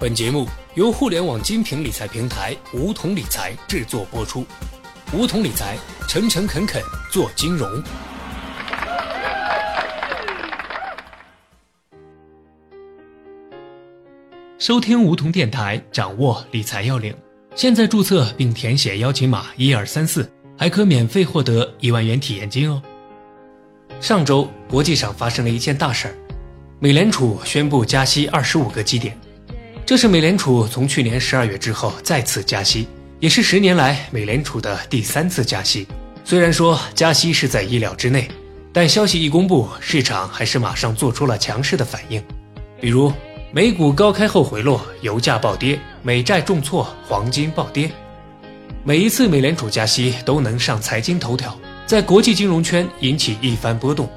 本节目由互联网精品理财平台梧桐理财制作播出。梧桐理财，诚诚恳恳做金融。收听梧桐电台，掌握理财要领。现在注册并填写邀请码一二三四，还可免费获得一万元体验金哦。上周国际上发生了一件大事儿，美联储宣布加息二十五个基点。这是美联储从去年十二月之后再次加息，也是十年来美联储的第三次加息。虽然说加息是在意料之内，但消息一公布，市场还是马上做出了强势的反应。比如美股高开后回落，油价暴跌，美债重挫，黄金暴跌。每一次美联储加息都能上财经头条，在国际金融圈引起一番波动。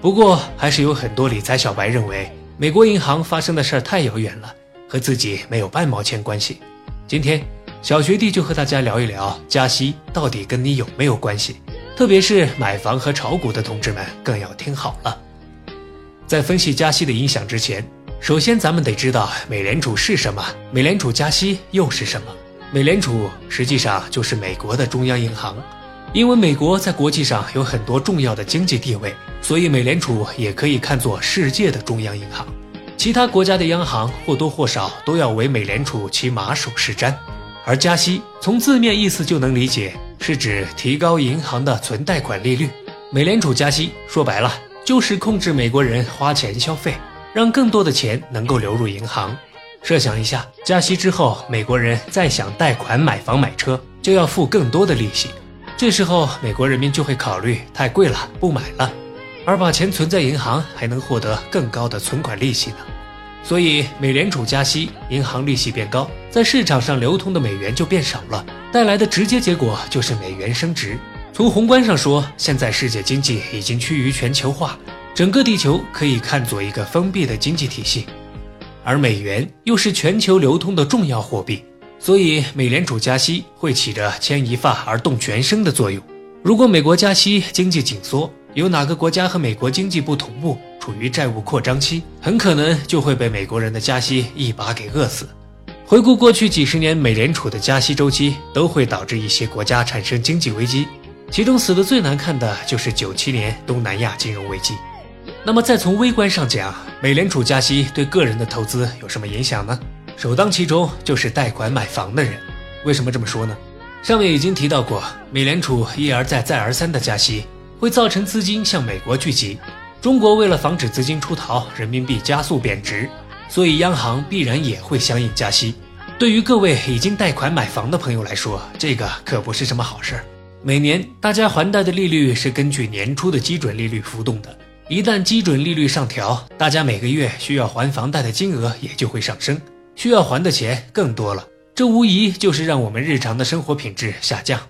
不过，还是有很多理财小白认为，美国银行发生的事儿太遥远了。和自己没有半毛钱关系。今天，小学弟就和大家聊一聊加息到底跟你有没有关系。特别是买房和炒股的同志们更要听好了。在分析加息的影响之前，首先咱们得知道美联储是什么，美联储加息又是什么。美联储实际上就是美国的中央银行，因为美国在国际上有很多重要的经济地位，所以美联储也可以看作世界的中央银行。其他国家的央行或多或少都要为美联储骑马首是瞻，而加息从字面意思就能理解，是指提高银行的存贷款利率。美联储加息说白了就是控制美国人花钱消费，让更多的钱能够流入银行。设想一下，加息之后，美国人再想贷款买房买车，就要付更多的利息，这时候美国人民就会考虑太贵了，不买了。而把钱存在银行，还能获得更高的存款利息呢。所以，美联储加息，银行利息变高，在市场上流通的美元就变少了，带来的直接结果就是美元升值。从宏观上说，现在世界经济已经趋于全球化，整个地球可以看作一个封闭的经济体系，而美元又是全球流通的重要货币，所以美联储加息会起着牵一发而动全身的作用。如果美国加息，经济紧缩。有哪个国家和美国经济不同步，处于债务扩张期，很可能就会被美国人的加息一把给饿死。回顾过去几十年，美联储的加息周期都会导致一些国家产生经济危机，其中死的最难看的就是九七年东南亚金融危机。那么再从微观上讲，美联储加息对个人的投资有什么影响呢？首当其冲就是贷款买房的人。为什么这么说呢？上面已经提到过，美联储一而再再而三的加息。会造成资金向美国聚集，中国为了防止资金出逃，人民币加速贬值，所以央行必然也会相应加息。对于各位已经贷款买房的朋友来说，这个可不是什么好事儿。每年大家还贷的利率是根据年初的基准利率浮动的，一旦基准利率上调，大家每个月需要还房贷的金额也就会上升，需要还的钱更多了，这无疑就是让我们日常的生活品质下降。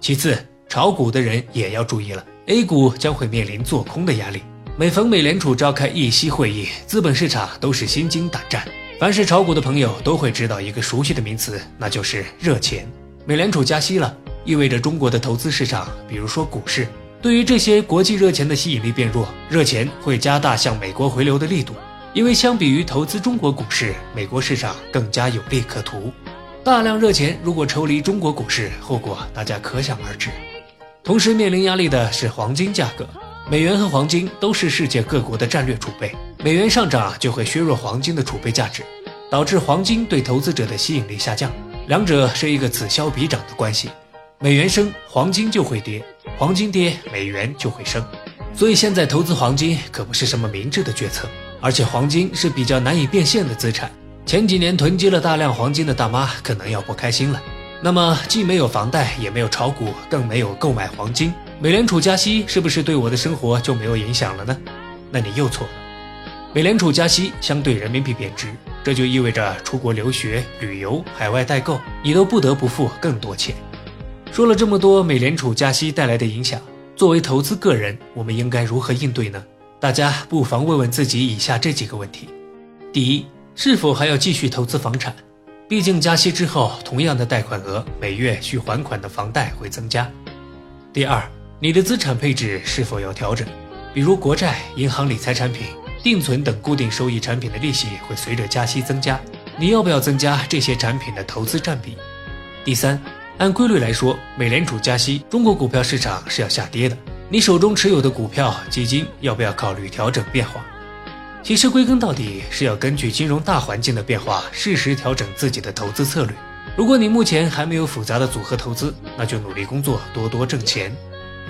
其次，炒股的人也要注意了。A 股将会面临做空的压力。每逢美联储召开议息会议，资本市场都是心惊胆战。凡是炒股的朋友都会知道一个熟悉的名词，那就是热钱。美联储加息了，意味着中国的投资市场，比如说股市，对于这些国际热钱的吸引力变弱，热钱会加大向美国回流的力度。因为相比于投资中国股市，美国市场更加有利可图。大量热钱如果抽离中国股市，后果大家可想而知。同时面临压力的是黄金价格，美元和黄金都是世界各国的战略储备，美元上涨就会削弱黄金的储备价值，导致黄金对投资者的吸引力下降，两者是一个此消彼长的关系，美元升，黄金就会跌，黄金跌，美元就会升，所以现在投资黄金可不是什么明智的决策，而且黄金是比较难以变现的资产，前几年囤积了大量黄金的大妈可能要不开心了。那么既没有房贷，也没有炒股，更没有购买黄金。美联储加息是不是对我的生活就没有影响了呢？那你又错了。美联储加息相对人民币贬值，这就意味着出国留学、旅游、海外代购，你都不得不付更多钱。说了这么多美联储加息带来的影响，作为投资个人，我们应该如何应对呢？大家不妨问问自己以下这几个问题：第一，是否还要继续投资房产？毕竟加息之后，同样的贷款额，每月需还款的房贷会增加。第二，你的资产配置是否要调整？比如国债、银行理财产品、定存等固定收益产品的利息会随着加息增加，你要不要增加这些产品的投资占比？第三，按规律来说，美联储加息，中国股票市场是要下跌的。你手中持有的股票、基金要不要考虑调整变化？其实归根到底是要根据金融大环境的变化，适时调整自己的投资策略。如果你目前还没有复杂的组合投资，那就努力工作，多多挣钱，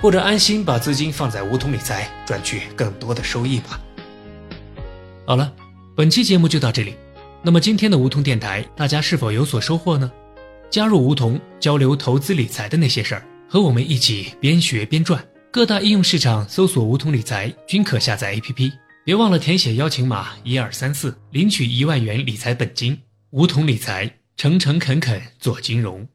或者安心把资金放在梧桐理财，赚取更多的收益吧。好了，本期节目就到这里。那么今天的梧桐电台，大家是否有所收获呢？加入梧桐，交流投资理财的那些事儿，和我们一起边学边赚。各大应用市场搜索“梧桐理财”均可下载 APP。别忘了填写邀请码一二三四，领取一万元理财本金。梧桐理财，诚诚恳恳做金融。